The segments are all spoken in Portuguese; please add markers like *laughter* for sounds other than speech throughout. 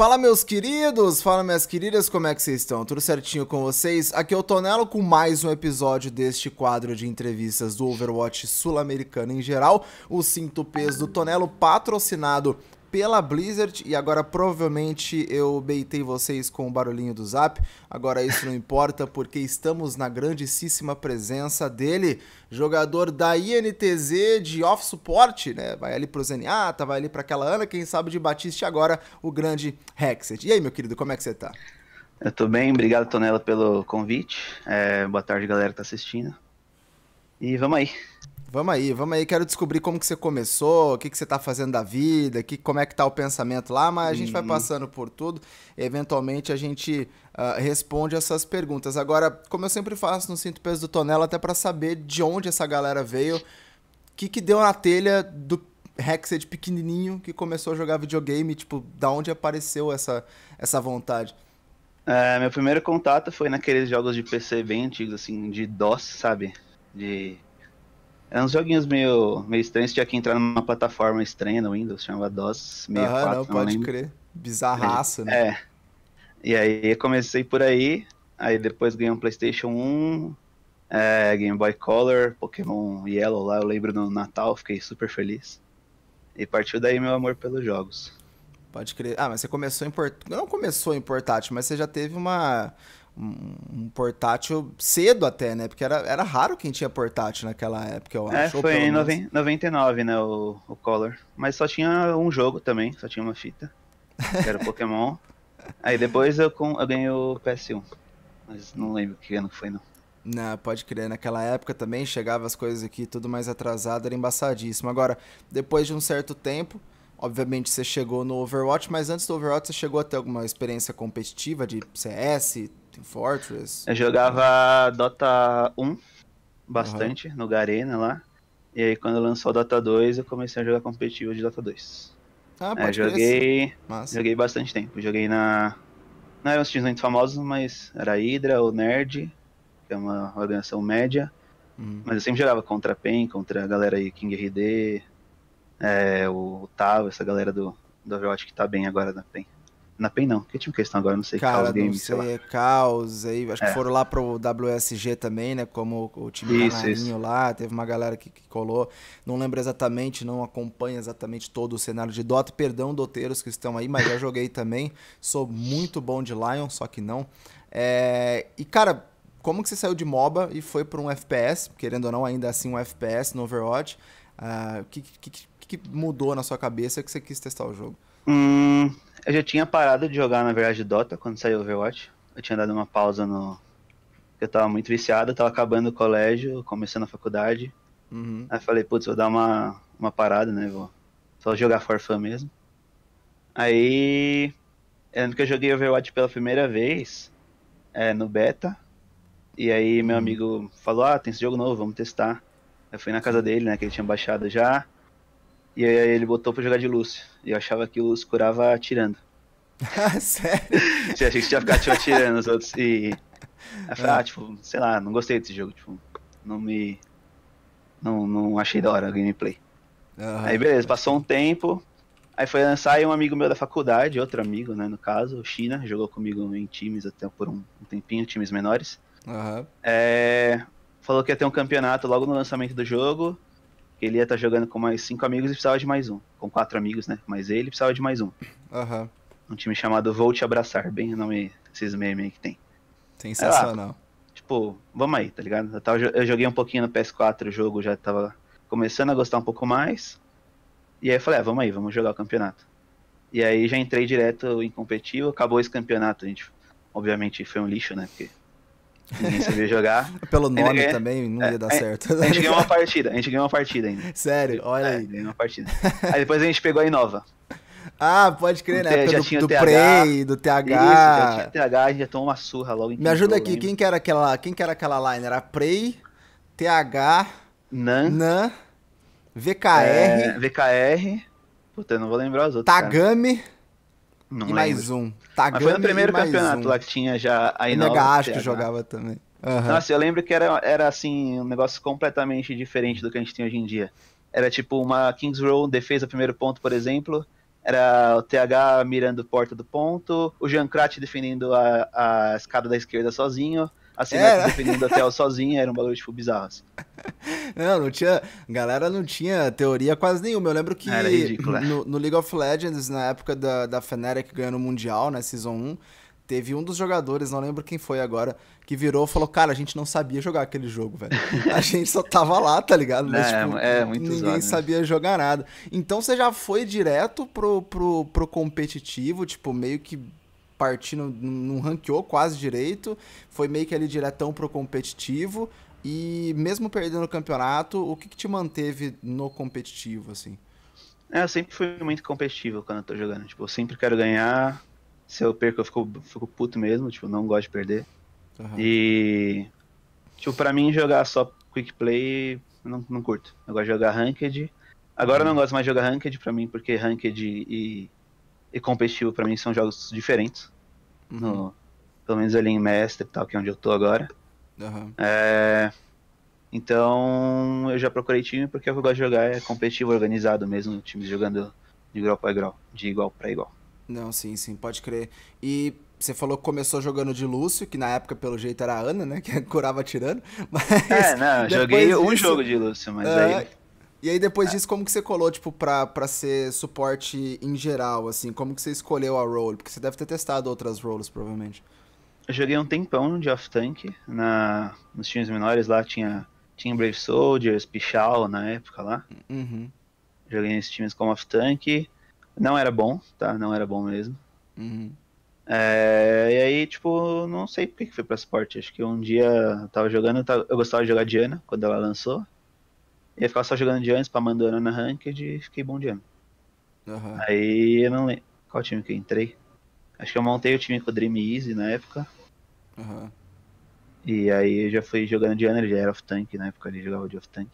Fala meus queridos, fala minhas queridas, como é que vocês estão? Tudo certinho com vocês? Aqui é o Tonelo com mais um episódio deste quadro de entrevistas do Overwatch sul-americano em geral, o Cinto Peso do Tonelo, patrocinado pela Blizzard e agora provavelmente eu beitei vocês com o barulhinho do Zap. Agora isso não importa porque estamos na grandíssima presença dele, jogador da INTZ de off suporte, né? Vai ali pro Zenyatta, vai ali para aquela Ana, quem sabe de Batiste agora o grande Hexet. E aí, meu querido, como é que você tá? Eu tô bem, obrigado Tonela pelo convite. É, boa tarde, galera que tá assistindo. E vamos aí. Vamos aí, vamos aí. Quero descobrir como que você começou, o que, que você tá fazendo da vida, que, como é que tá o pensamento lá, mas a gente vai uhum. passando por tudo. Eventualmente a gente uh, responde essas perguntas. Agora, como eu sempre faço no Cinto Peso do Tonela, até para saber de onde essa galera veio, o que, que deu na telha do Hexed pequenininho que começou a jogar videogame, tipo, da onde apareceu essa, essa vontade? É, meu primeiro contato foi naqueles jogos de PC bem antigos, assim, de DOS, sabe? De é uns joguinhos meio, meio estranhos, tinha que entrar numa plataforma estranha no Windows, chamava DOS 64. Ah, não, pode não crer. Bizarraço, né? É. E aí comecei por aí, aí depois ganhei um Playstation 1, é, Game Boy Color, Pokémon Yellow lá, eu lembro no Natal, fiquei super feliz. E partiu daí meu amor pelos jogos. Pode crer. Ah, mas você começou em port... Não começou em portátil, mas você já teve uma um portátil cedo até, né? Porque era, era raro quem tinha portátil naquela época, eu é, acho. É, foi em 99, né, o, o Color. Mas só tinha um jogo também, só tinha uma fita, que era o *laughs* Pokémon. Aí depois eu, com, eu ganhei o PS1, mas não lembro que ano foi, não. Não, pode crer. Naquela época também chegava as coisas aqui tudo mais atrasado, era embaçadíssimo. Agora, depois de um certo tempo, obviamente você chegou no Overwatch, mas antes do Overwatch você chegou a ter alguma experiência competitiva de CS, Team Fortress? Eu jogava Dota 1 bastante uhum. no Garena lá. E aí quando lançou o Dota 2, eu comecei a jogar competitivo de Dota 2. Ah, é, pode é, joguei, joguei bastante tempo. Joguei na não eram os times muito famosos, mas era a Hydra, o Nerd, que é uma organização média. Uhum. Mas eu sempre jogava contra a PEN, contra a galera aí, King RD, é, o Tavo, essa galera do, do Overwatch que tá bem agora na PEN. Na PEN não. Que time que eles estão agora? Não sei. Cara, Chaos Games, não sei, é Caos aí. Acho é. que foram lá pro WSG também, né? Como o time isso, isso. lá. Teve uma galera que, que, colou. Não lembro exatamente, não acompanha exatamente todo o cenário de Dota. Perdão, doteiros que estão aí, mas já joguei *laughs* também. Sou muito bom de Lion, só que não. É... E, cara, como que você saiu de MOBA e foi para um FPS? Querendo ou não, ainda assim um FPS no Overwatch. O uh, que, que, que, que mudou na sua cabeça que você quis testar o jogo? Hum, eu já tinha parado de jogar, na verdade, Dota quando saiu Overwatch. Eu tinha dado uma pausa no. Eu tava muito viciado, tava acabando o colégio, começando a faculdade. Uhum. Aí falei, putz, vou dar uma, uma parada, né? Vou só jogar for fun mesmo. Aí. Eu lembro que eu joguei Overwatch pela primeira vez é, no beta. E aí meu uhum. amigo falou, ah, tem esse jogo novo, vamos testar. Eu fui na casa dele, né? Que ele tinha baixado já. E aí ele botou pra jogar de Lúcio. E eu achava que o Lúcio curava atirando. *laughs* Sério? Você *laughs* achei que você ia ficar tipo, atirando os outros. E. Aí eu falei, ah. ah, tipo, sei lá, não gostei desse jogo. Tipo, não me. Não, não achei da hora a gameplay. Uhum. Aí beleza, passou um tempo. Aí foi lançar e um amigo meu da faculdade, outro amigo, né, no caso, o China, jogou comigo em times até por um, um tempinho, times menores. Uhum. É, falou que ia ter um campeonato logo no lançamento do jogo ele ia estar tá jogando com mais cinco amigos e precisava de mais um. Com quatro amigos, né? Mas ele precisava de mais um. Uhum. Um time chamado Vou Te Abraçar, bem o nome desses memes aí que tem. Sensacional. Aí, tipo, vamos aí, tá ligado? Eu, tava, eu joguei um pouquinho no PS4 o jogo, já tava começando a gostar um pouco mais. E aí eu falei, ah, vamos aí, vamos jogar o campeonato. E aí já entrei direto em competitivo, acabou esse campeonato, a gente, obviamente foi um lixo, né? Porque Ninguém sabia jogar. *laughs* Pelo nome também não ia dar é, certo. A gente ganhou uma *laughs* partida, a gente ganhou uma partida ainda. Sério, olha é, aí. Ganhou uma partida. *laughs* Aí depois a gente pegou a Inova. Ah, pode crer, né? Já do, tinha do TH, Prey, do TH. Isso, já tinha TH, a gente já tomou uma surra logo em Me ajuda aqui, quem que, era aquela, quem que era aquela line? Era Prey, TH, Nan, Nan VKR. É, VKR. Puta, eu não vou lembrar os outros. Tagame. Cara. Não e lembro. mais um. Tagame Mas foi no primeiro campeonato um. lá que tinha já a Inova. Acho que jogava também. Uhum. Nossa, eu lembro que era, era assim, um negócio completamente diferente do que a gente tem hoje em dia. Era tipo uma Kings Row, defesa primeiro ponto, por exemplo, era o TH mirando porta do ponto, o Jean Krat defendendo a, a escada da esquerda sozinho, a Cinex defendendo o hotel *laughs* sozinho, era um bagulho, tipo, bizarro, assim. Não, não tinha. Galera não tinha teoria quase nenhuma. Eu lembro que ridículo, é. no, no, League of Legends, na época da, da Fnatic ganhando o Mundial, né, Season 1, teve um dos jogadores, não lembro quem foi agora, que virou e falou: Cara, a gente não sabia jogar aquele jogo, velho. *laughs* A gente só tava lá, tá ligado? Mas, é, tipo, é, muito ninguém zoado, né? sabia jogar nada. Então você já foi direto pro, pro, pro competitivo, tipo, meio que partindo, não ranqueou quase direito, foi meio que ali diretão pro competitivo. E mesmo perdendo o campeonato, o que, que te manteve no competitivo, assim? É, eu sempre fui muito competitivo quando eu tô jogando. Tipo, eu sempre quero ganhar, se eu perco, eu fico, fico puto mesmo, tipo, não gosto de perder. Uhum. E, tipo, pra mim, jogar só quick play, não, não curto. Eu gosto de jogar ranked. Agora uhum. eu não gosto mais de jogar ranked pra mim, porque ranked e, e competitivo pra mim são jogos diferentes. Uhum. No, pelo menos ali em Master e tal, que é onde eu tô agora. É, então, eu já procurei time porque o que eu gosto de jogar é competitivo, organizado mesmo, times jogando de igual para igual, de igual para igual. Não, sim, sim, pode crer. E você falou que começou jogando de Lúcio, que na época, pelo jeito, era a Ana, né? Que *laughs* curava tirando. Mas é, não, *laughs* joguei disso... um jogo de Lúcio, mas uh, aí. E aí depois disso, como que você colou, tipo, pra, pra ser suporte em geral, assim? Como que você escolheu a role? Porque você deve ter testado outras roles, provavelmente. Eu joguei um tempão de off-tank, na... nos times menores lá tinha, tinha Brave Soldiers, Pichal na época lá. Uhum. Joguei nesses times como off-tank. Não era bom, tá? Não era bom mesmo. Uhum. É, e aí, tipo, não sei por que foi pra esporte. Acho que um dia eu tava jogando, eu gostava de jogar Diana quando ela lançou. Eu ficava só jogando Diana, spamando Ana na Ranked e fiquei bom Diana. Uhum. Aí eu não lembro qual time que eu entrei. Acho que eu montei o time com o Dream Easy na época. Uhum. E aí eu já fui jogando Diana, ele já era off-tank na época, ele jogava de off-tank.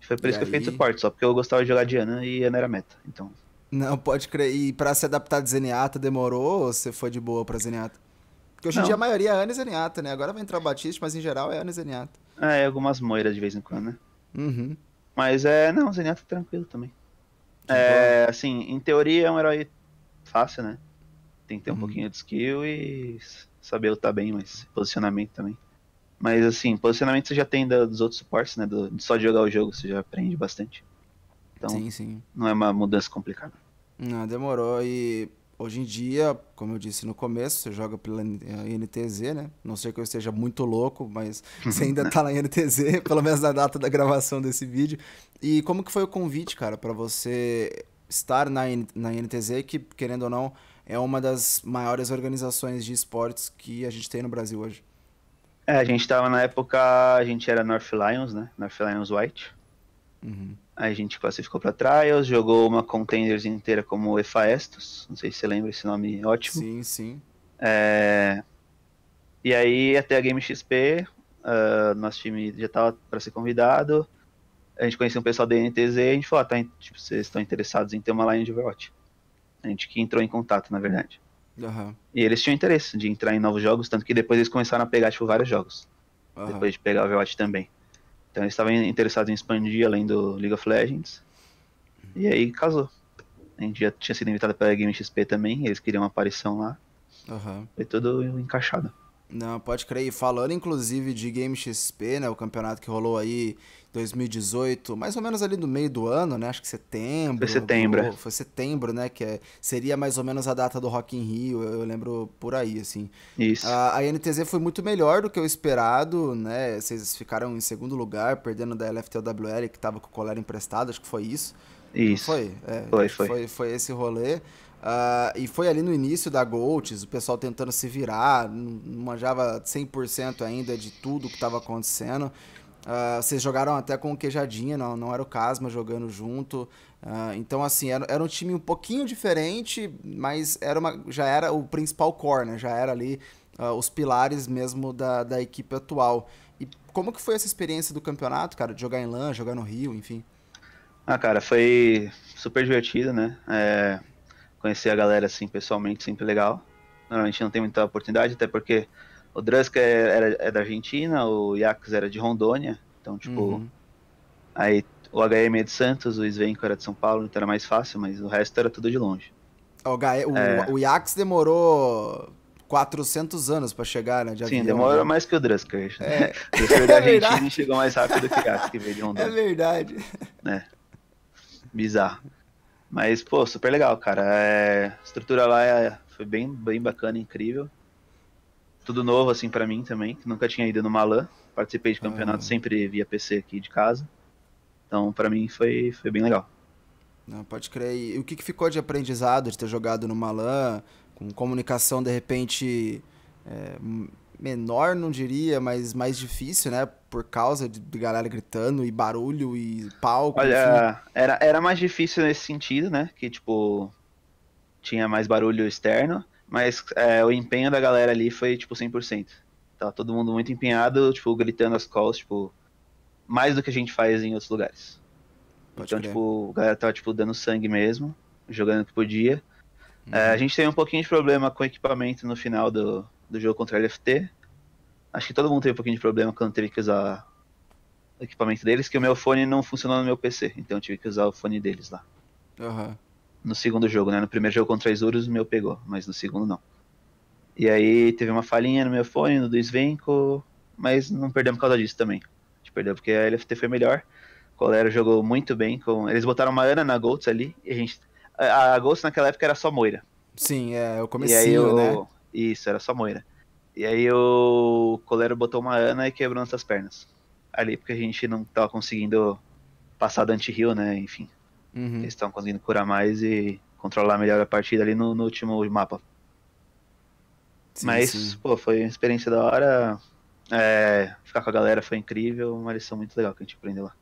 Foi por e isso aí... que eu fiz suporte, só porque eu gostava de jogar Diana e Ana era meta, então... Não, pode crer. E pra se adaptar de Zenyatta demorou ou você foi de boa pra Zenyatta? Porque hoje em dia a maioria é Ana e Zenyatta, né? Agora vai entrar o Batista, mas em geral é Ana e Zenyatta. É, algumas moiras de vez em quando, né? Uhum. Mas é, não, Zenyatta é tranquilo também. Que é, bom. assim, em teoria é um herói fácil, né? Tem que ter um uhum. pouquinho de skill e saber lutar bem, mas posicionamento também. Mas assim, posicionamento você já tem dos outros suportes, né? Do, só de jogar o jogo, você já aprende bastante. Então, sim, sim. não é uma mudança complicada. Não, demorou. E hoje em dia, como eu disse no começo, você joga pela NTZ, né? Não sei que eu esteja muito louco, mas *laughs* você ainda tá na NTZ, *laughs* pelo menos na data da gravação desse vídeo. E como que foi o convite, cara, para você estar na, na NTZ, que, querendo ou não, é uma das maiores organizações de esportes que a gente tem no Brasil hoje? É, a gente tava na época, a gente era North Lions, né? North Lions White. Uhum. Aí a gente classificou para Trials, jogou uma Contenders inteira como Efaestos. Não sei se você lembra esse nome ótimo. Sim, sim. É... E aí, até a Game XP, uh, nosso time já tava para ser convidado. A gente conhecia um pessoal da NTZ e a gente falou: ah, tá, tipo, vocês estão interessados em ter uma line de Overwatch? A gente que entrou em contato, na verdade. Uhum. E eles tinham interesse de entrar em novos jogos, tanto que depois eles começaram a pegar tipo, vários jogos. Uhum. Depois de pegar o Overwatch também. Então eles estavam interessados em expandir além do League of Legends. E aí casou. A gente já tinha sido invitado pela Game XP também, eles queriam uma aparição lá. Uhum. Foi tudo encaixado. Não, pode crer. E falando inclusive de Game XP, né? O campeonato que rolou aí 2018, mais ou menos ali no meio do ano, né? Acho que setembro. Foi setembro. Rolou, foi setembro, né? Que é, seria mais ou menos a data do Rock in Rio, eu, eu lembro por aí, assim. Isso. A, a, NTZ foi muito melhor do que o esperado, né? Vocês ficaram em segundo lugar, perdendo da LFTWL, que tava com o colar emprestado, acho que foi isso. Isso. foi? É, foi, foi. foi. Foi esse rolê. Uh, e foi ali no início da Golds, o pessoal tentando se virar, não manjava 100% ainda de tudo que estava acontecendo. Uh, vocês jogaram até com o Queijadinha, não, não era o Casma jogando junto. Uh, então, assim, era, era um time um pouquinho diferente, mas era uma, já era o principal core, né? Já era ali os pilares mesmo da, da equipe atual. E como que foi essa experiência do campeonato, cara? De jogar em LAN, jogar no Rio, enfim? Ah, cara, foi super divertido, né? É, conhecer a galera assim pessoalmente sempre legal. Normalmente não tem muita oportunidade, até porque o Druska é, era, é da Argentina, o Yax era de Rondônia, então tipo. Uhum. Aí o HM é de Santos, o Svenko era de São Paulo, então era mais fácil, mas o resto era tudo de longe. O, o, é... o Yax demorou 400 anos para chegar, né? De Sim, avião, demora né? mais que o Drusker. É. O Drusker da *laughs* é Argentina chegou mais rápido que o Yax, que veio de Rondônia. É verdade. É. Bizarro. Mas, pô, super legal, cara. É... A estrutura lá é... foi bem, bem bacana, incrível. Tudo novo, assim, para mim também, que nunca tinha ido no Malan. Participei de campeonato ah. sempre via PC aqui de casa. Então, para mim, foi, foi bem legal. Não, pode crer. E o que, que ficou de aprendizado de ter jogado no Malan? Com comunicação, de repente, é, menor, não diria, mas mais difícil, né? Por causa de, de galera gritando e barulho e palco. Olha, era, era mais difícil nesse sentido, né? Que, tipo, tinha mais barulho externo, mas é, o empenho da galera ali foi, tipo, 100%. Tava todo mundo muito empenhado, tipo, gritando as calls, tipo, mais do que a gente faz em outros lugares. Pode então, crer. tipo, a galera tava, tipo, dando sangue mesmo, jogando o que podia. Uhum. É, a gente teve um pouquinho de problema com o equipamento no final do, do jogo contra a LFT. Acho que todo mundo teve um pouquinho de problema quando teve que usar o equipamento deles, que o meu fone não funcionou no meu PC, então eu tive que usar o fone deles lá. Uhum. No segundo jogo, né? No primeiro jogo contra a Isurus, o meu pegou, mas no segundo não. E aí teve uma falhinha no meu fone, no do Svenko, mas não perdemos por causa disso também. A gente perdeu porque a LFT foi melhor. O Colero jogou muito bem. Com... Eles botaram uma Ana na Goltz ali, e a gente. A Goltz naquela época era só Moira. Sim, é, o comecinho, né? Isso, era só Moira. E aí o Colero botou uma Ana e quebrou nossas pernas. Ali, porque a gente não tava conseguindo passar do anti-heal, né? Enfim. Uhum. Eles estavam conseguindo curar mais e controlar melhor a partida ali no, no último mapa. Sim, Mas, sim. pô, foi uma experiência da hora. É, ficar com a galera foi incrível, uma lição muito legal que a gente aprendeu lá.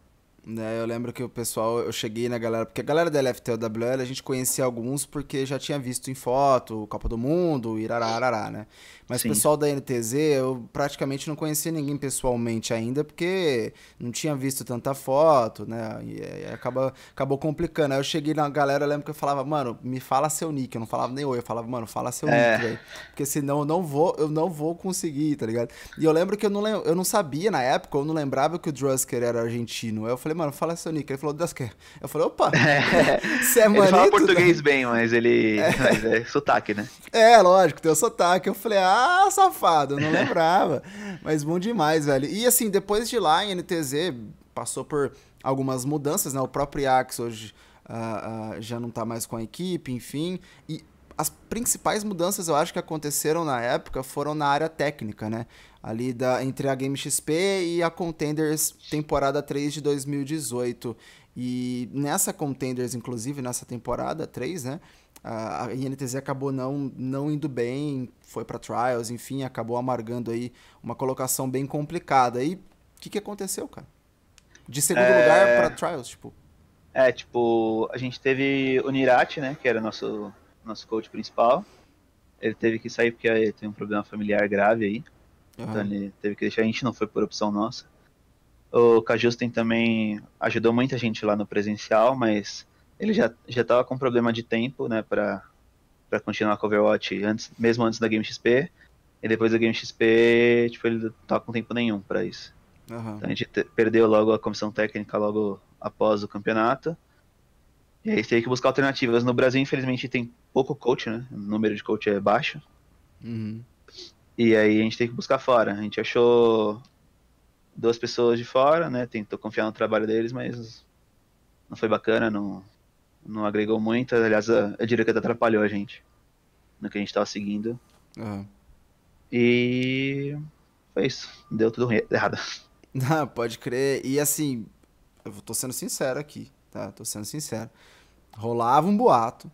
É, eu lembro que o pessoal, eu cheguei na galera, porque a galera da LFTWL a gente conhecia alguns porque já tinha visto em foto, Copa do Mundo, irararará, né? Mas Sim. o pessoal da NTZ, eu praticamente não conhecia ninguém pessoalmente ainda, porque não tinha visto tanta foto, né? E, e acaba, acabou complicando. Aí eu cheguei na galera, eu lembro que eu falava, mano, me fala seu nick. Eu não falava nem oi, eu falava, mano, fala seu é. nick, velho. Porque senão eu não vou, eu não vou conseguir, tá ligado? E eu lembro que eu não, eu não sabia na época, eu não lembrava que o Drusker era argentino. Aí eu falei, mano, fala seu nick. Ele falou, Drusker. Eu falei, opa, *laughs* você é, manito, Ele fala português né? bem, mas ele. É. *laughs* Mas é sotaque, né? É, lógico, tem o sotaque. Eu falei, ah, safado, não lembrava. *laughs* Mas bom demais, velho. E assim, depois de lá, em NTZ passou por algumas mudanças, né? O próprio Axe hoje uh, uh, já não tá mais com a equipe, enfim. E as principais mudanças eu acho que aconteceram na época foram na área técnica, né? Ali da, entre a Game XP e a Contenders temporada 3 de 2018. E nessa Contenders, inclusive, nessa temporada 3, né? a INTZ acabou não, não indo bem, foi para trials, enfim, acabou amargando aí uma colocação bem complicada. E o que, que aconteceu, cara? De segundo é... lugar para trials, tipo. É, tipo, a gente teve o Nirati, né, que era nosso nosso coach principal. Ele teve que sair porque ele tem um problema familiar grave aí. Uhum. Então ele teve que deixar a gente, não foi por opção nossa. O Kajusten também ajudou muita gente lá no presencial, mas ele já, já tava com problema de tempo, né, pra, pra continuar com Overwatch, antes, mesmo antes da Game XP. E depois da Game XP, tipo, ele não tava com tempo nenhum para isso. Uhum. Então a gente te, perdeu logo a comissão técnica logo após o campeonato. E aí teve que buscar alternativas. No Brasil, infelizmente, tem pouco coach, né? O número de coach é baixo. Uhum. E aí a gente tem que buscar fora. A gente achou duas pessoas de fora, né? Tentou confiar no trabalho deles, mas não foi bacana, não, não agregou muito. Aliás, eu, eu diria que até atrapalhou a gente no que a gente estava seguindo. Uhum. E foi isso. Deu tudo errado. Não, *laughs* pode crer. E assim, eu tô sendo sincero aqui, tá? Tô sendo sincero. Rolava um boato,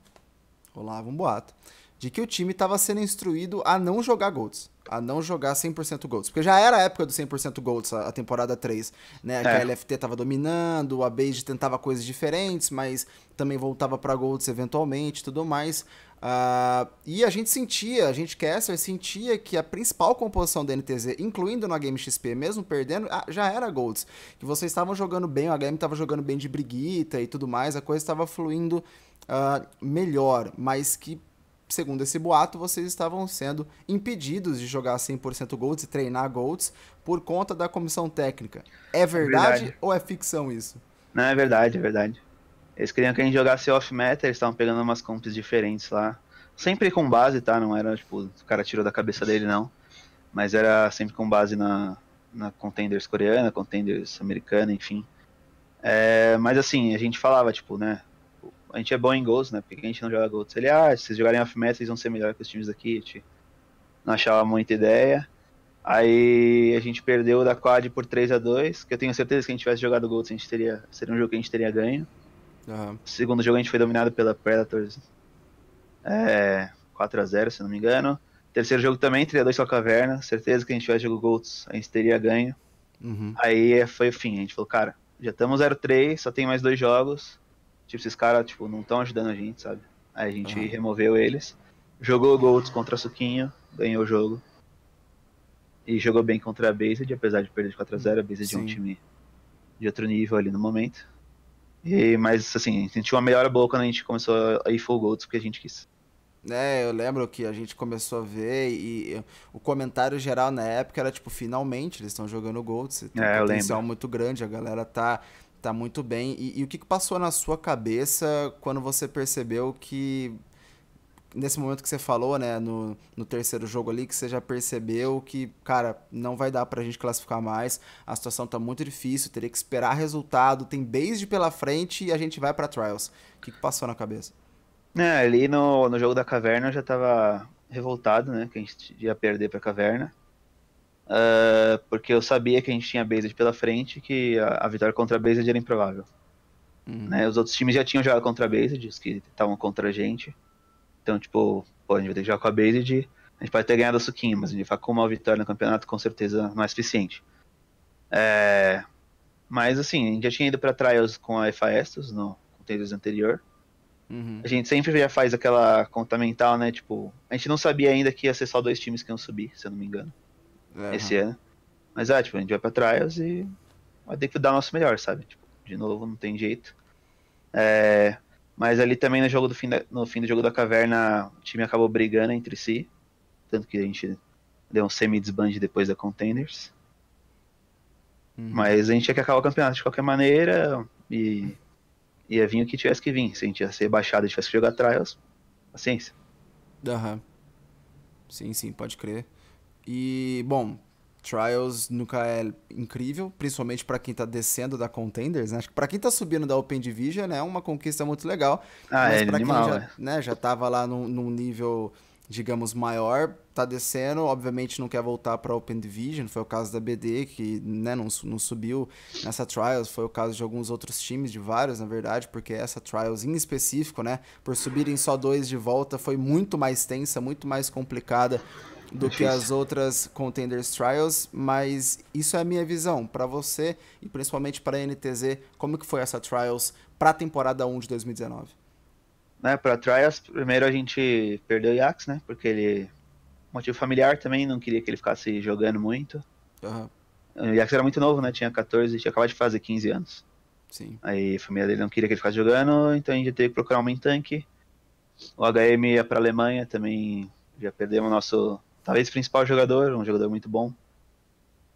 rolava um boato, de que o time estava sendo instruído a não jogar Golds a não jogar 100% Golds. Porque já era a época do 100% Golds, a, temporada 3, né? É. Que a LFT tava dominando, a Base tentava coisas diferentes, mas também voltava para Golds eventualmente tudo mais. Uh, e a gente sentia, a gente Caster sentia que a principal composição da NTZ, incluindo no Game XP, mesmo perdendo, ah, já era Golds. Que vocês estavam jogando bem, o HM estava jogando bem de briguita e tudo mais, a coisa estava fluindo uh, melhor, mas que segundo esse boato, vocês estavam sendo impedidos de jogar 100% Golds e treinar Golds por conta da comissão técnica. É verdade, verdade. ou é ficção isso? Não, é verdade, é verdade. Eles queriam que a gente jogasse off-meta, eles estavam pegando umas comps diferentes lá. Sempre com base, tá? Não era tipo, o cara tirou da cabeça dele, não. Mas era sempre com base na, na contenders coreana, contenders americana, enfim. É, mas assim, a gente falava, tipo, né? A gente é bom em gols, né? Porque a gente não joga gols. Ele, ah, se vocês jogarem off-meta, vocês vão ser melhor que os times daqui. Gente não achava muita ideia. Aí a gente perdeu da quad por 3 a 2 que eu tenho certeza que se a gente tivesse jogado Golds, a gente teria, seria um jogo que a gente teria ganho. Uhum. segundo jogo a gente foi dominado pela Predators é, 4 a 0 se não me engano. Terceiro jogo também, 3 a 2 com a Caverna. Certeza que a gente tivesse jogo Golds, a gente teria ganho. Uhum. Aí foi o fim, a gente falou, cara, já estamos 0-3, só tem mais dois jogos. Tipo, esses caras, tipo, não estão ajudando a gente, sabe? Aí a gente uhum. removeu eles. Jogou Golds contra Suquinho, ganhou o jogo. E jogou bem contra a Based, apesar de perder de 4x0. A Based é um time de outro nível ali no momento. E, mas, assim, a gente tinha uma melhora boa quando a gente começou a ir full golds, porque a gente quis. É, eu lembro que a gente começou a ver e, o comentário geral na época era tipo, finalmente eles estão jogando Golds. Tem é, um potencial muito grande, a galera tá, tá muito bem. E, e o que, passou na sua cabeça quando você percebeu que nesse momento que você falou, né, no, no terceiro jogo ali, que você já percebeu que, cara, não vai dar pra gente classificar mais, a situação tá muito difícil, teria que esperar resultado, tem base pela frente e a gente vai pra Trials. O que, que passou na cabeça? É, ali no, no jogo da caverna eu já tava revoltado, né, que a gente ia perder pra caverna. Uh, porque eu sabia que a gente tinha Based pela frente que a, a vitória contra a Based era improvável. Uhum. Né, os outros times já tinham jogado contra a Based, que estavam contra a gente. Então, tipo, pô, a gente vai ter que jogar com a Based, a gente pode ter ganhado o suquinho, mas a gente vai com uma vitória no campeonato com certeza não é suficiente. É... Mas assim, a gente já tinha ido para trials com a FAESTOS no contexto anterior. Uhum. A gente sempre já faz aquela conta mental, né? Tipo, a gente não sabia ainda que ia ser só dois times que iam subir, se eu não me engano, esse ano. Mas é, tipo, a gente vai pra trials e vai ter que dar o nosso melhor, sabe? Tipo, de novo, não tem jeito. É... Mas ali também no jogo do fim da, no fim do jogo da caverna, o time acabou brigando entre si. Tanto que a gente deu um semi-desband depois da Contenders. Uhum. Mas a gente tinha que acabar o campeonato de qualquer maneira. E ia vir o que tivesse que vir. Se a gente ia ser baixado e tivesse que jogar trials, paciência. Aham. Sim, sim, pode crer. E, bom, Trials nunca é incrível, principalmente para quem tá descendo da Contenders, né? Acho que para quem tá subindo da Open Division é uma conquista muito legal. Ah, mas é para quem já, é. né, já tava lá num, num, nível, digamos, maior, tá descendo, obviamente não quer voltar para Open Division, foi o caso da BD, que né, não, não subiu nessa Trials, foi o caso de alguns outros times, de vários, na verdade, porque essa Trials em específico, né, por subirem só dois de volta, foi muito mais tensa, muito mais complicada do que as outras Contenders Trials, mas isso é a minha visão. Para você e principalmente para a NTZ, como que foi essa Trials para a temporada 1 de 2019? Né, para Trials, primeiro a gente perdeu o Yax, né? Porque ele motivo familiar também, não queria que ele ficasse jogando muito. Uhum. O Yax era muito novo, né? Tinha 14, tinha acabado de fazer 15 anos. Sim. Aí a família dele não queria que ele ficasse jogando, então a gente teve que procurar um main tank. O HM ia para Alemanha, também já perdemos nosso talvez principal jogador, um jogador muito bom.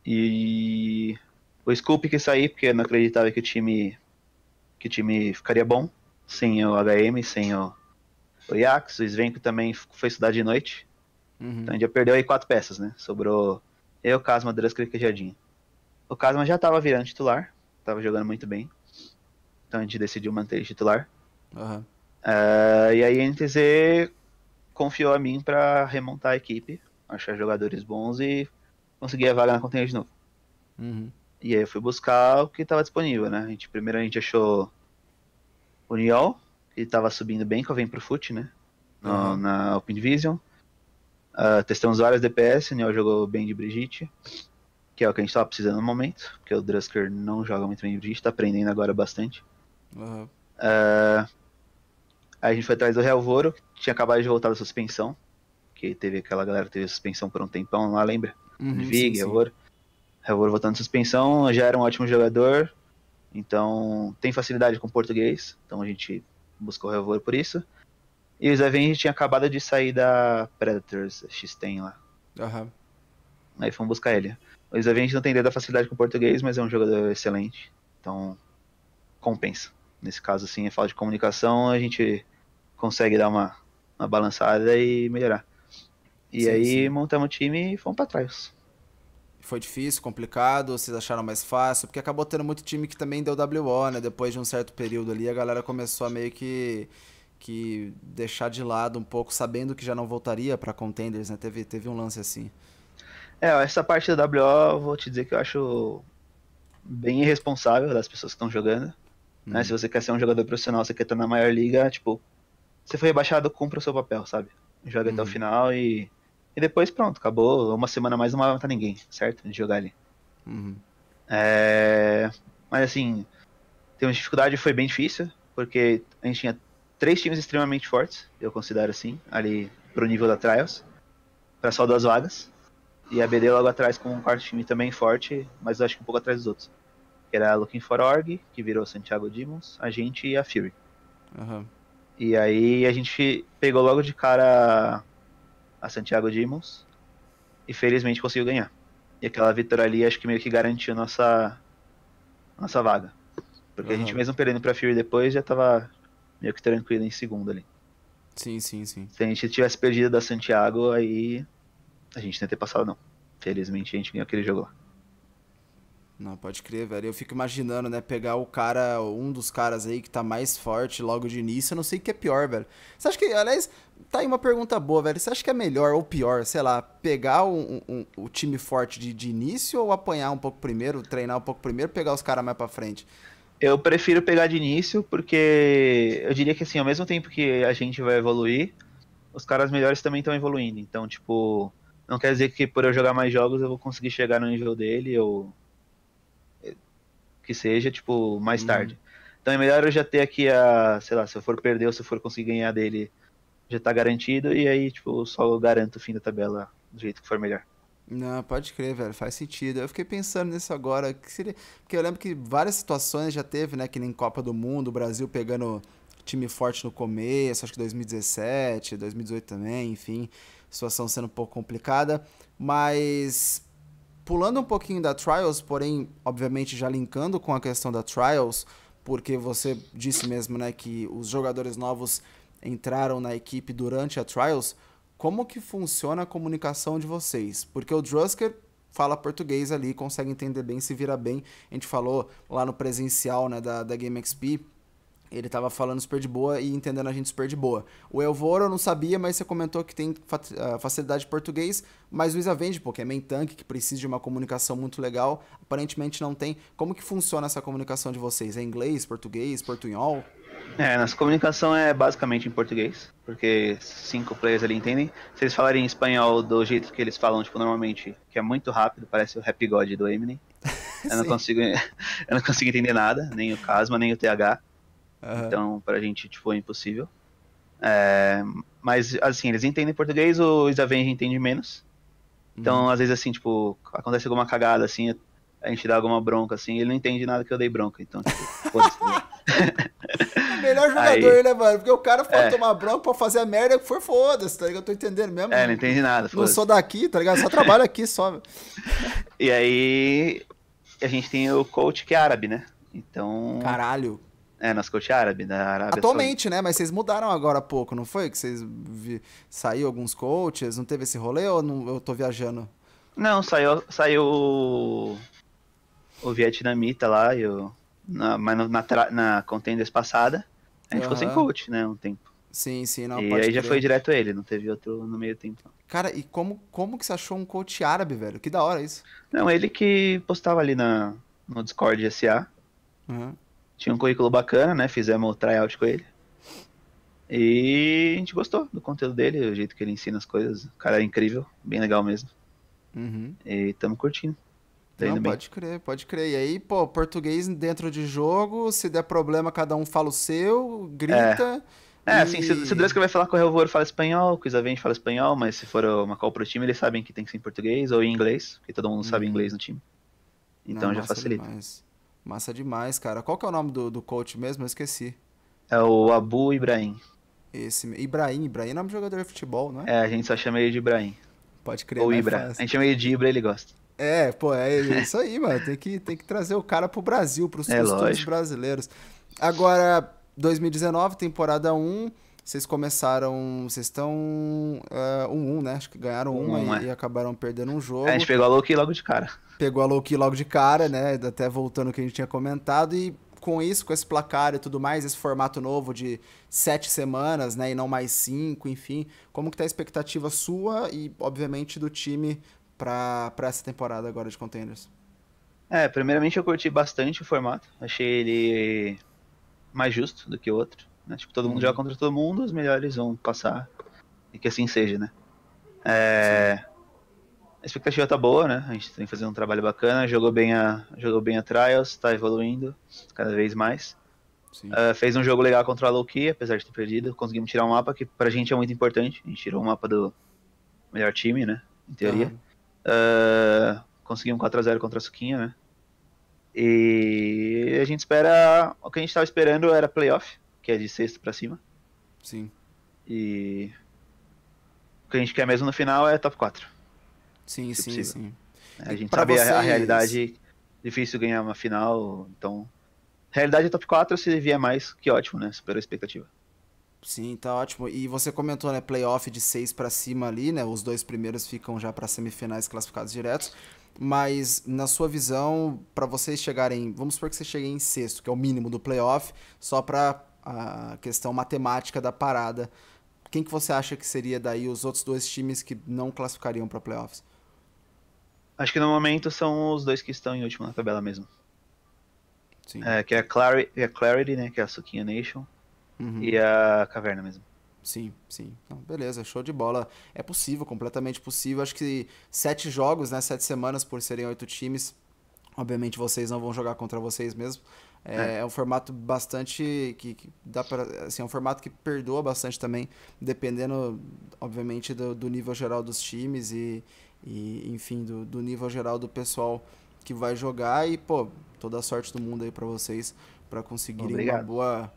E o Scoop que sair, porque eu não acreditava que o time que o time ficaria bom sem o HM, sem o, o Yax, o Svenko também foi estudar de noite. Uhum. Então a gente já perdeu aí quatro peças, né? Sobrou eu, Casma, Drusker e Jardim. O Casma já estava virando titular, estava jogando muito bem. Então a gente decidiu manter ele titular. Uhum. Uh, e aí a NTZ confiou a mim para remontar a equipe achar jogadores bons e conseguir a vaga na contenha de novo. Uhum. E aí eu fui buscar o que estava disponível, né? A gente, primeiro a gente achou o Niol, que estava subindo bem com a Vem Pro Foot, né? No, uhum. Na Open Division. Uh, testamos várias DPS, o Niol jogou bem de Brigitte, que é o que a gente estava precisando no momento, porque o Drusker não joga muito bem de Brigitte, está aprendendo agora bastante. Uhum. Uh, aí a gente foi atrás do Helvoro, que tinha acabado de voltar da suspensão que teve aquela galera que teve suspensão por um tempão lá, lembra? Uhum, Vig, Revor. Revor voltando de suspensão, já era um ótimo jogador, então tem facilidade com português, então a gente buscou o Revor por isso. E o Zé tinha acabado de sair da Predators X-Ten lá. Uhum. Aí fomos buscar ele. O Zé não tem ideia da facilidade com português, mas é um jogador excelente. Então compensa. Nesse caso, assim, é falta de comunicação, a gente consegue dar uma, uma balançada e melhorar. E sim, aí sim. montamos o time e fomos para trás. Foi difícil, complicado, vocês acharam mais fácil? Porque acabou tendo muito time que também deu WO, né? Depois de um certo período ali, a galera começou a meio que, que deixar de lado um pouco, sabendo que já não voltaria para contenders, né? Teve, teve um lance assim. É, essa parte da WO, vou te dizer que eu acho bem irresponsável das pessoas que estão jogando. Hum. Né? Se você quer ser um jogador profissional, você quer estar na maior liga, tipo, você foi rebaixado, cumpra o seu papel, sabe? Joga até o uhum. final e e depois pronto, acabou. Uma semana mais não vai matar ninguém, certo? De jogar ali. Uhum. É... Mas assim, uma dificuldade foi bem difícil, porque a gente tinha três times extremamente fortes, eu considero assim, ali pro nível da Trials, para só duas vagas. E a BD logo atrás com um quarto time também forte, mas eu acho que um pouco atrás dos outros. Que era a Looking for Org, que virou Santiago Demons, a gente e a Fury. Uhum. E aí a gente pegou logo de cara a Santiago Demons e felizmente conseguiu ganhar. E aquela vitória ali acho que meio que garantiu nossa nossa vaga. Porque uhum. a gente mesmo perdendo pra Fury depois já tava meio que tranquilo em segundo ali. Sim, sim, sim. Se a gente tivesse perdido da Santiago, aí a gente não ia ter passado não. Felizmente a gente ganhou aquele jogo lá. Não, pode crer, velho. Eu fico imaginando, né, pegar o cara, um dos caras aí que tá mais forte logo de início, eu não sei o que é pior, velho. Você acha que, aliás, tá aí uma pergunta boa, velho. Você acha que é melhor ou pior, sei lá, pegar um, um, o time forte de, de início ou apanhar um pouco primeiro, treinar um pouco primeiro, pegar os caras mais pra frente? Eu prefiro pegar de início, porque eu diria que assim, ao mesmo tempo que a gente vai evoluir, os caras melhores também estão evoluindo. Então, tipo, não quer dizer que por eu jogar mais jogos eu vou conseguir chegar no nível dele ou que seja, tipo, mais uhum. tarde. Então é melhor eu já ter aqui a, sei lá, se eu for perder ou se eu for conseguir ganhar dele, já tá garantido, e aí, tipo, só garanto o fim da tabela do jeito que for melhor. Não, pode crer, velho, faz sentido. Eu fiquei pensando nisso agora, que seria... porque eu lembro que várias situações já teve, né, que nem Copa do Mundo, o Brasil pegando time forte no começo, acho que 2017, 2018 também, enfim, situação sendo um pouco complicada, mas pulando um pouquinho da Trials, porém, obviamente já linkando com a questão da Trials, porque você disse mesmo, né, que os jogadores novos entraram na equipe durante a Trials, como que funciona a comunicação de vocês? Porque o Drusker fala português ali, consegue entender bem, se vira bem. A gente falou lá no presencial, né, da, da GameXP, ele tava falando super de boa e entendendo a gente super de boa. O Elvoro eu não sabia, mas você comentou que tem ah, facilidade de português, mas o Isavende, pô, que é main tank, que precisa de uma comunicação muito legal, aparentemente não tem. Como que funciona essa comunicação de vocês? É inglês, português, portunhol? É, nossa comunicação é basicamente em português, porque cinco players ali entendem. Se eles falarem espanhol do jeito que eles falam, tipo, normalmente, que é muito rápido, parece o Happy God do Eminem. *laughs* eu não consigo, *laughs* eu não consigo entender nada, nem o Casma, nem o TH. Uhum. Então, pra gente, tipo, é impossível. É, mas, assim, eles entendem português, o Isavenge entende menos. Então, uhum. às vezes, assim, tipo, acontece alguma cagada, assim, a gente dá alguma bronca, assim, ele não entende nada que eu dei bronca. Então, tipo, *laughs* foda-se. Né? Melhor jogador, Aí, né, mano? Porque o cara pode é. tomar bronca pra fazer a merda que for foda-se, tá ligado? Eu tô entendendo mesmo. É, não entende nada. Não sou daqui, tá ligado? Só trabalho aqui só. *laughs* e aí, a gente tem o coach que é árabe, né? Então. Caralho. É, nosso coach árabe, da Arábia Atualmente, né? Mas vocês mudaram agora há pouco, não foi? Que vocês vi... saiu alguns coaches, não teve esse rolê ou não... eu tô viajando? Não, saiu, saiu o, o vietnamita lá, e o... na, mas na, na contenders passada, a gente uhum. ficou sem coach, né? Um tempo. Sim, sim, não. E aí já foi direto ele, não teve outro no meio tempo. Cara, e como, como que você achou um coach árabe, velho? Que da hora isso. Não, ele que postava ali na, no Discord SA. Uhum. Tinha um currículo bacana, né? Fizemos o tryout com ele. E a gente gostou do conteúdo dele, o jeito que ele ensina as coisas. O cara é incrível, bem legal mesmo. Uhum. E estamos curtindo. Não, pode crer, pode crer. E aí, pô, português dentro de jogo, se der problema, cada um fala o seu, grita. É, é assim, se, se o Dresker vai falar com o Relvor, fala espanhol, o Isavente fala espanhol, mas se for uma call pro time, eles sabem que tem que ser em português ou em inglês, porque todo mundo uhum. sabe inglês no time. Então Não, já facilita. Demais. Massa demais, cara. Qual que é o nome do, do coach mesmo? Eu esqueci. É o Abu Ibrahim. Esse, Ibrahim, Ibrahim é nome de jogador de futebol, não é? É, a gente só chama ele de Ibrahim. Pode crer, Ou Ibra. A gente chama ele de Ibra, ele gosta. É, pô, é isso aí, mano. Tem que, tem que trazer o cara pro Brasil, pros é, costumes brasileiros. Agora, 2019, temporada 1, vocês começaram. Vocês estão. Uh, 1-1, né? Acho que ganharam um, uma é. e, e, acabaram perdendo um jogo. É, a gente pegou a Loki logo de cara. Pegou a Loki logo de cara, né? Até voltando ao que a gente tinha comentado. E com isso, com esse placar e tudo mais, esse formato novo de sete semanas, né? E não mais cinco, enfim. Como que tá a expectativa sua e, obviamente, do time para essa temporada agora de Contenders? É, primeiramente eu curti bastante o formato. Achei ele mais justo do que o outro. Né? Tipo, todo mundo uhum. joga contra todo mundo, os melhores vão passar. E que assim seja, né? É... A expectativa tá boa, né? A gente tem que fazer um trabalho bacana, jogou bem a, jogou bem a Trials, tá evoluindo cada vez mais. Uh, fez um jogo legal contra a Loki, apesar de ter perdido. Conseguimos tirar um mapa que pra gente é muito importante. A gente tirou o um mapa do melhor time, né? Em teoria. Uh, conseguimos um 4x0 contra a Suquinha, né? E a gente espera. O que a gente estava esperando era playoff, que é de sexto para cima. Sim. E. O que a gente quer mesmo no final é top 4. Sim, sim, possível. sim. A gente sabe vocês... a, realidade. Difícil ganhar uma final, então. Realidade é top 4, se vier mais, que ótimo, né? Superou a expectativa. Sim, tá ótimo. E você comentou, né, playoff de 6 para cima ali, né? Os dois primeiros ficam já para semifinais classificados diretos. Mas na sua visão, para vocês chegarem, vamos supor que você cheguem em sexto, que é o mínimo do playoff, só para a questão matemática da parada. Quem que você acha que seria daí os outros dois times que não classificariam para playoffs? Acho que no momento são os dois que estão em último na tabela mesmo. Sim. É, que é a Clarity, é a Clarity, né, que é a Suquinha Nation uhum. e a caverna mesmo. Sim, sim. Então, beleza, show de bola. É possível, completamente possível. Acho que sete jogos, né? Sete semanas por serem oito times. Obviamente vocês não vão jogar contra vocês mesmo. É, é. é um formato bastante que, que, dá para assim, é um formato que perdoa bastante também, dependendo, obviamente, do, do nível geral dos times e, e enfim, do, do nível geral do pessoal que vai jogar e pô, toda a sorte do mundo aí para vocês para conseguirem Obrigado. uma boa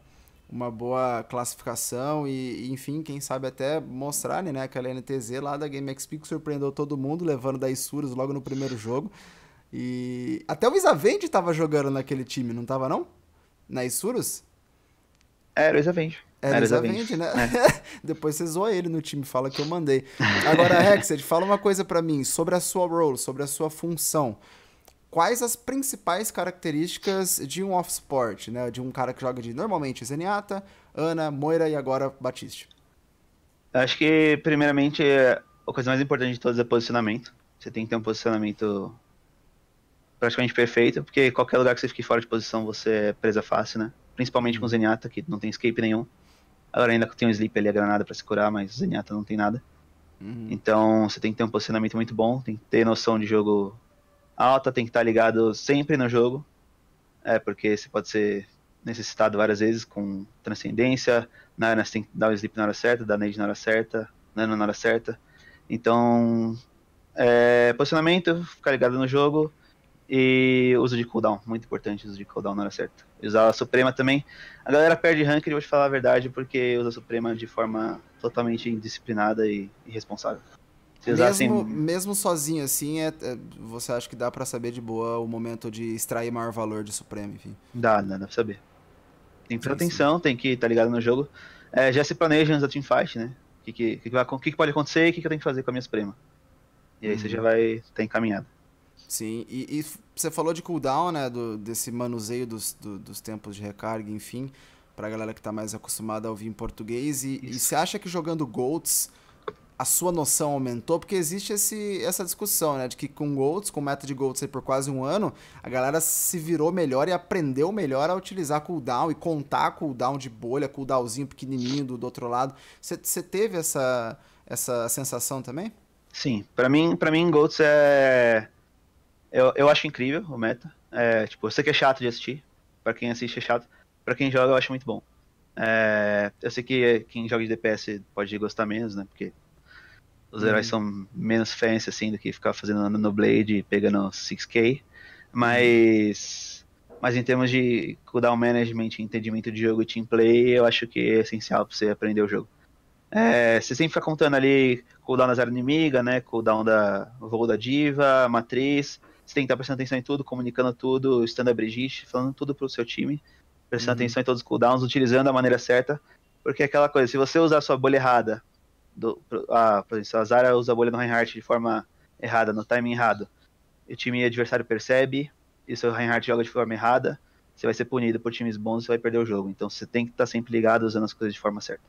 uma boa classificação e, enfim, quem sabe até mostrarem, né, aquela NTZ lá da GameXP que surpreendeu todo mundo, levando da Isurus logo no primeiro jogo. E até o Isavende tava jogando naquele time, não tava não? Na Isurus? Era o Isavende. Era, Era Isavende, né? É. *laughs* Depois você zoa ele no time, fala que eu mandei. Agora, Rexed, fala uma coisa para mim sobre a sua role, sobre a sua função quais as principais características de um off-sport, né? De um cara que joga de normalmente Zenyatta, Ana, Moira e agora Batiste. Acho que, primeiramente, a coisa mais importante de todas é posicionamento. Você tem que ter um posicionamento praticamente perfeito, porque qualquer lugar que você fique fora de posição você é presa fácil, né? Principalmente com o Zenyatta, que não tem escape nenhum. Agora ainda tem um sleep ali, a granada para se curar, mas o Zenyatta não tem nada. Uhum. Então você tem que ter um posicionamento muito bom, tem que ter noção de jogo alta, tem que estar ligado sempre no jogo, é porque você pode ser necessitado várias vezes com transcendência, na você tem que dar o sleep na hora certa, dar nade na hora certa, nano na hora certa. Então, é, posicionamento, ficar ligado no jogo e uso de cooldown, muito importante uso de cooldown na hora certa. Usar a Suprema também. A galera perde rank, eu vou te falar a verdade, porque usa a Suprema de forma totalmente indisciplinada e irresponsável. Mesmo, mesmo sozinho assim, é, é, você acha que dá para saber de boa o momento de extrair maior valor de Supremo, enfim? Dá, dá, dá pra saber. Tem que prestar atenção, tem que estar tá ligado no jogo. É, já se planeja antes da teamfight, né? O que, que, que, que, que pode acontecer e o que, que eu tenho que fazer com a minha Suprema. E aí uhum. você já vai estar tá encaminhado. Sim, e, e, você falou de cooldown, né? Do, desse manuseio dos, do, dos tempos de recarga, enfim, pra galera que tá mais acostumada a ouvir em português. E, e você acha que jogando Golds a sua noção aumentou? Porque existe esse, essa discussão, né? De que com Golds, com meta de Golds por quase um ano, a galera se virou melhor e aprendeu melhor a utilizar cooldown e contar cooldown de bolha, cooldownzinho pequenininho do, do outro lado. Você teve essa, essa sensação também? Sim, para mim, para mim Golds é eu, eu acho incrível o meta. É, tipo, eu sei que é chato de assistir, para quem assiste é chato, para quem joga eu acho muito bom. É, eu sei que quem joga de DPS pode gostar menos, né? Porque os heróis uhum. são menos fancy assim do que ficar fazendo no Blade e pegando 6k. Mas. Mas em termos de cooldown management, entendimento de jogo e team play, eu acho que é essencial para você aprender o jogo. É, você sempre fica contando ali cooldown da zero inimiga, né? Cooldown da voo da diva, matriz. Você tem que estar prestando atenção em tudo, comunicando tudo, estando a Brigitte, falando tudo pro seu time, prestando uhum. atenção em todos os cooldowns, utilizando da maneira certa. Porque é aquela coisa, se você usar a sua bolha errada, do, a, por exemplo, a Zara usa a bolha no Reinhardt de forma errada, no timing errado, o time adversário percebe, e seu Reinhardt joga de forma errada, você vai ser punido por times bons e vai perder o jogo. Então você tem que estar sempre ligado usando as coisas de forma certa.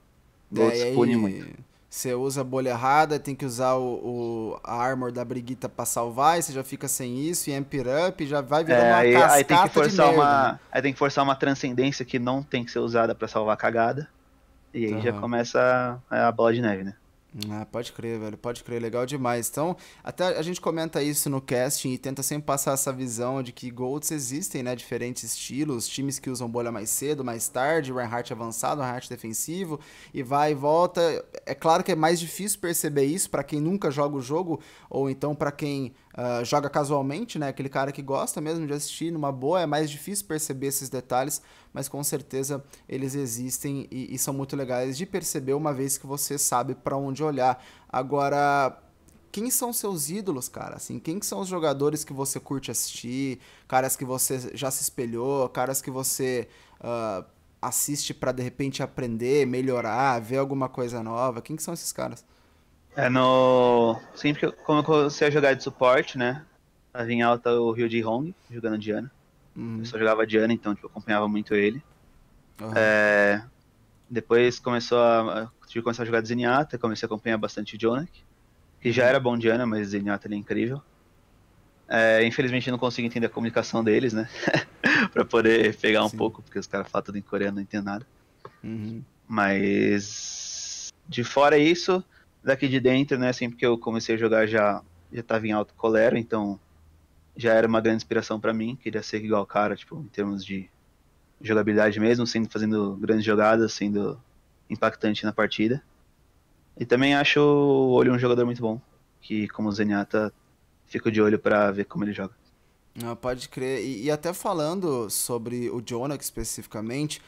Golds é, pune muito. Você usa a bolha errada, tem que usar o, o a armor da briguita para salvar, e você já fica sem isso, e amp up, já vai virar é, uma aí, aí tem que forçar uma Aí tem que forçar uma transcendência que não tem que ser usada para salvar a cagada. E aí uhum. já começa a, a bola de neve, né? Ah, pode crer, velho, pode crer, legal demais. Então, até a gente comenta isso no casting e tenta sempre passar essa visão de que Golds existem, né, diferentes estilos, times que usam bolha mais cedo, mais tarde, Reinhardt avançado, Reinhardt defensivo, e vai e volta. É claro que é mais difícil perceber isso para quem nunca joga o jogo, ou então para quem uh, joga casualmente, né, aquele cara que gosta mesmo de assistir numa boa, é mais difícil perceber esses detalhes, mas com certeza eles existem e, e são muito legais de perceber uma vez que você sabe para onde olhar. Agora, quem são seus ídolos, cara? Assim, quem são os jogadores que você curte assistir? Caras que você já se espelhou? Caras que você uh, assiste para de repente aprender, melhorar, ver alguma coisa nova? Quem que são esses caras? É no. Sempre que eu, como eu comecei a jogar de suporte, né? Tava em alta o Rio de Hong, jogando Diana. Uhum. Eu só jogava Diana, então tipo, eu acompanhava muito ele. Uhum. É, depois começou a. Tive que começar a jogar de Zenyatta, comecei a acompanhar bastante o Jonak, que já era bom Diana, mas Zenyatta ele é incrível. É, infelizmente não consigo entender a comunicação deles, né? *laughs* pra poder pegar um Sim. pouco, porque os caras falam tudo em coreano, não entendo nada. Uhum. Mas de fora isso, daqui de dentro, né? Sempre que eu comecei a jogar já já tava em alto colero, então já era uma grande inspiração para mim. Queria ser igual o cara, tipo, em termos de jogabilidade mesmo, sendo fazendo grandes jogadas, sendo impactante na partida. E também acho o Olho um jogador muito bom, que como Zenyatta, fico de olho para ver como ele joga. Ah, pode crer. E, e, até falando sobre o Jonak especificamente,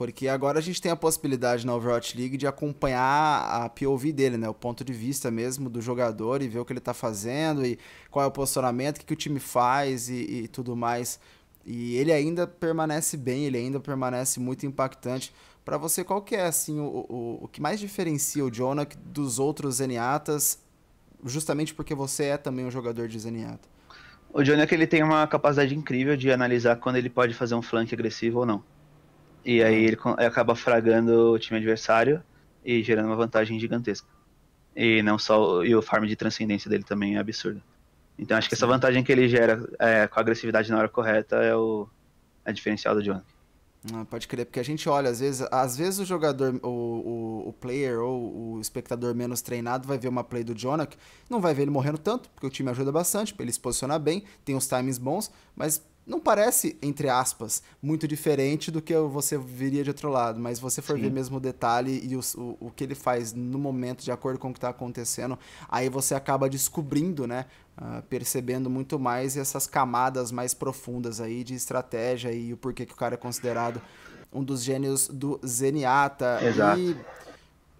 porque agora a gente tem a possibilidade na Overwatch League de acompanhar a POV dele, né? O ponto de vista mesmo do jogador e ver o que ele está fazendo e qual é o posicionamento, o que, que o time faz e, e, tudo mais. E ele ainda permanece bem, ele ainda permanece muito impactante. Para você, qual que é assim, o, o, o que mais diferencia o Jonak dos outros Zeniatas, justamente porque você é também um jogador de Zenyatta? O Jonak ele tem uma capacidade incrível de analisar quando ele pode fazer um flank agressivo ou não. E aí ele acaba fragando o time adversário e gerando uma vantagem gigantesca. E não só e o farm de transcendência dele também é absurdo. Então acho que essa vantagem que ele gera é, com a agressividade na hora correta é o é diferencial do John. Ah, pode crer, porque a gente olha, às vezes, às vezes o jogador, o, o, o, player ou o espectador menos treinado vai ver uma play do Jonak, não vai ver ele morrendo tanto, porque o time ajuda bastante, ele se posicionar bem, tem os timings bons, mas não parece, entre aspas, muito diferente do que você viria de outro lado, mas você for Sim. ver mesmo o detalhe e o, o, o, que ele faz no momento, de acordo com o que está acontecendo, aí você acaba descobrindo, né? Uh, percebendo muito mais essas camadas mais profundas aí de estratégia e o porquê que o cara é considerado um dos gênios do Zenyatta. Exato. E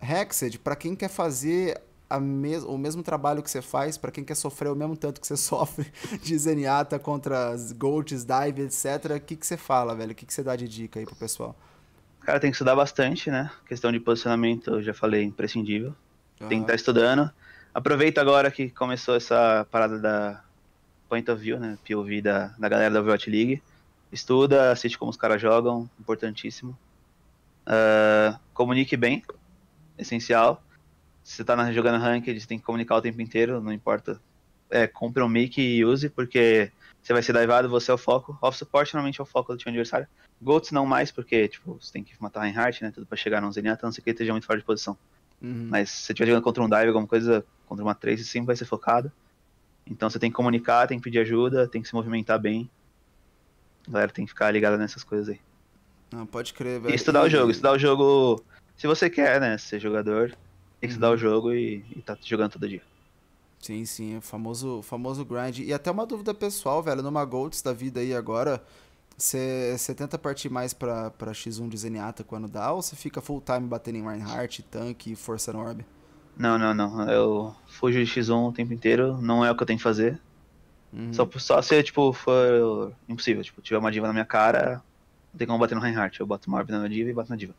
Hexed, para quem quer fazer mes o mesmo trabalho que você faz para quem quer sofrer o mesmo tanto que você *laughs* sofre de Zenyatta contra as Golds, Dive, etc. O que, que você fala, velho? O que, que você dá de dica aí pro pessoal? Cara, tem que estudar bastante, né? Questão de posicionamento, eu já falei, imprescindível. Uhum. Tem que estar tá estudando. Aproveita agora que começou essa parada da Point of View, né? POV da, da galera da Overwatch League. Estuda, assiste como os caras jogam, importantíssimo. Uh, comunique bem, essencial se você tá jogando ranked, você tem que comunicar o tempo inteiro, não importa. É, compre um mic e use, porque você vai ser divado, você é o foco. Off support normalmente é o foco do time adversário. Golds não mais, porque, tipo, você tem que matar Reinhardt, né? Tudo pra chegar num Zenyatta, a não ser que ele esteja muito fora de posição. Uhum. Mas se você estiver jogando contra um dive, alguma coisa, contra uma trace, sempre vai ser focado. Então você tem que comunicar, tem que pedir ajuda, tem que se movimentar bem. A galera tem que ficar ligada nessas coisas aí. Não, pode crer, velho. E estudar e... o jogo, estudar o jogo. Se você quer, né, ser jogador, tem que estudar o jogo e, e tá jogando todo dia. Sim, sim, o famoso, famoso grind. E até uma dúvida pessoal, velho, numa Golds da vida aí agora, você tenta partir mais pra, pra X1 de Zenyatta quando dá, ou você fica full time batendo em Reinhardt, tanque e força orb? Não, não, não. Eu fujo de X1 o tempo inteiro, não é o que eu tenho que fazer. Uhum. Só, só se, tipo, for impossível. Tipo, tiver uma diva na minha cara, não tem como bater no Reinhardt. Eu boto uma árvore na diva e bato na diva.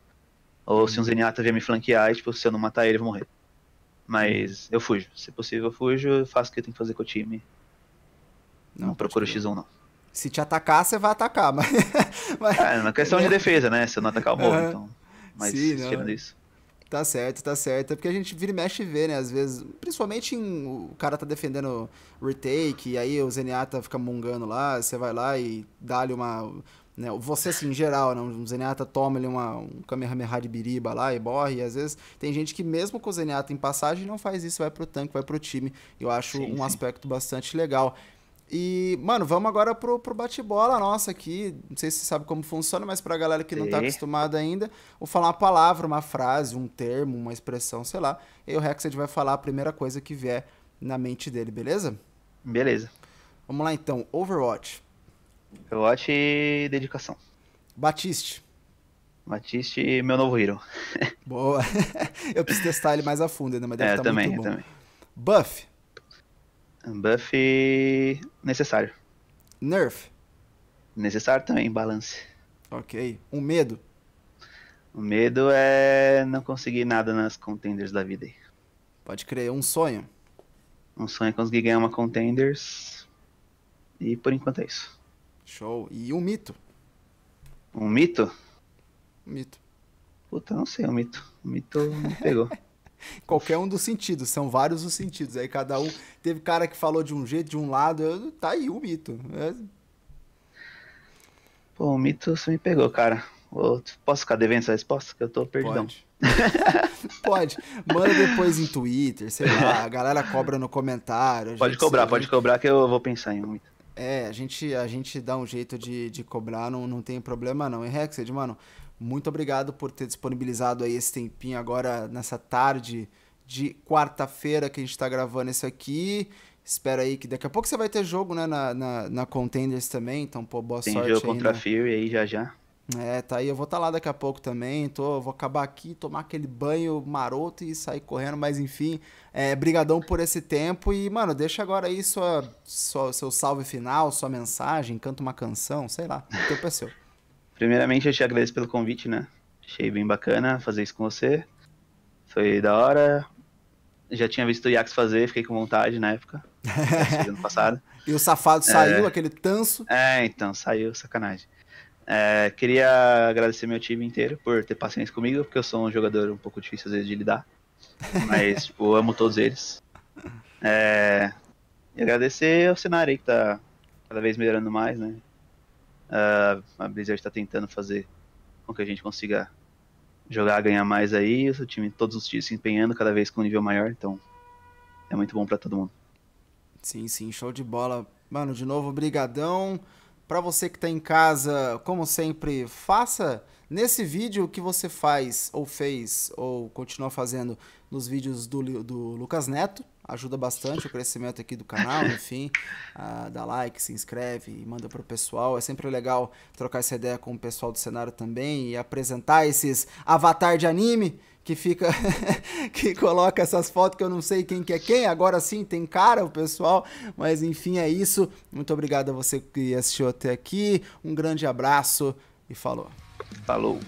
Ou uhum. se um Zenyatta vier me flanquear, e, tipo, se eu não matar ele, eu vou morrer. Mas eu fujo. Se possível, eu fujo, eu faço o que eu tenho que fazer com o time. Não, não procuro X1, não. Se te atacar, você vai atacar, *laughs* mas. mas... É, é uma questão de defesa, né? Se eu não atacar, eu morro, uhum. então. Mas Sim, tirando isso. Tá certo, tá certo. É porque a gente vira e mexe e vê, né? Às vezes, principalmente em, o cara tá defendendo retake, e aí o Zenyatta fica mungando lá, você vai lá e dá-lhe uma. Né? Você, assim, em geral, né? o Zenyatta toma ali uma, um Kamehameha de biriba lá e morre. E às vezes tem gente que, mesmo com o Zenyatta em passagem, não faz isso, vai pro tanque, vai pro time. Eu acho sim, um sim. aspecto bastante legal. E, mano, vamos agora pro, pro bate-bola nossa aqui. Não sei se você sabe como funciona, mas pra galera que não tá acostumada ainda, vou falar uma palavra, uma frase, um termo, uma expressão, sei lá. E o Rexed vai falar a primeira coisa que vier na mente dele, beleza? Beleza. Vamos lá então. Overwatch. Overwatch e dedicação. Batiste. Batiste, meu novo hero. *laughs* Boa. *laughs* eu preciso testar ele mais a fundo ainda, mas deve é, estar tá também, muito bom. também. Buff. Buff necessário. Nerf. Necessário também, balance. Ok. Um medo. O medo é não conseguir nada nas contenders da vida aí. Pode crer. Um sonho. Um sonho é conseguir ganhar uma contenders. E por enquanto é isso. Show. E um mito. Um mito? Um mito. Puta, não sei, um mito. Um mito me pegou. *laughs* Qualquer um dos sentidos, são vários os sentidos. Aí cada um. Teve cara que falou de um jeito, de um lado, eu, tá aí o mito. É... Pô, o mito você me pegou, cara. Eu posso ficar devendo essa resposta? Que eu tô perdidão. Pode. *laughs* pode. Manda depois em Twitter, sei lá. A galera cobra no comentário. Pode cobrar, pode cobrar que eu vou pensar em um mito. É, a gente, a gente dá um jeito de, de cobrar, não, não tem problema não. E Rexed, mano, muito obrigado por ter disponibilizado aí esse tempinho agora nessa tarde de quarta-feira que a gente está gravando isso aqui. Espero aí que daqui a pouco você vai ter jogo, né, na, na, na Contenders também, então, pô, boa Tem sorte jogo aí, contra a né? Fury aí já já. É, tá aí, eu vou estar tá lá daqui a pouco também, tô, vou acabar aqui, tomar aquele banho maroto e sair correndo, mas enfim, é, brigadão por esse tempo e, mano, deixa agora aí sua, sua, seu salve final, sua mensagem, canta uma canção, sei lá, o tempo é seu. Primeiramente, eu te agradeço pelo convite, né? Achei bem bacana fazer isso com você. Foi da hora. Já tinha visto o Yax fazer, fiquei com vontade na época. *laughs* ano passado. e o safado saiu, é... aquele tanso. É, então, saiu, sacanagem. É, queria agradecer meu time inteiro por ter paciência comigo, porque eu sou um jogador um pouco difícil às vezes de lidar. Mas, *laughs* tipo, amo todos eles. É, e agradecer ao cenário aí que tá cada vez melhorando mais, né? Uh, a Blizzard está tentando fazer com que a gente consiga jogar, ganhar mais aí. O time, todos os times se empenhando cada vez com um nível maior, então é muito bom para todo mundo. Sim, sim, show de bola. Mano, de novo, brigadão. Para você que está em casa, como sempre, faça nesse vídeo o que você faz ou fez ou continua fazendo nos vídeos do, do Lucas Neto ajuda bastante o crescimento aqui do canal, *laughs* enfim. Uh, dá like, se inscreve e manda pro pessoal. É sempre legal trocar essa ideia com o pessoal do cenário também e apresentar esses avatar de anime que fica *laughs* que coloca essas fotos que eu não sei quem que é quem. Agora sim tem cara o pessoal, mas enfim é isso. Muito obrigado a você que assistiu até aqui. Um grande abraço e falou. Falou.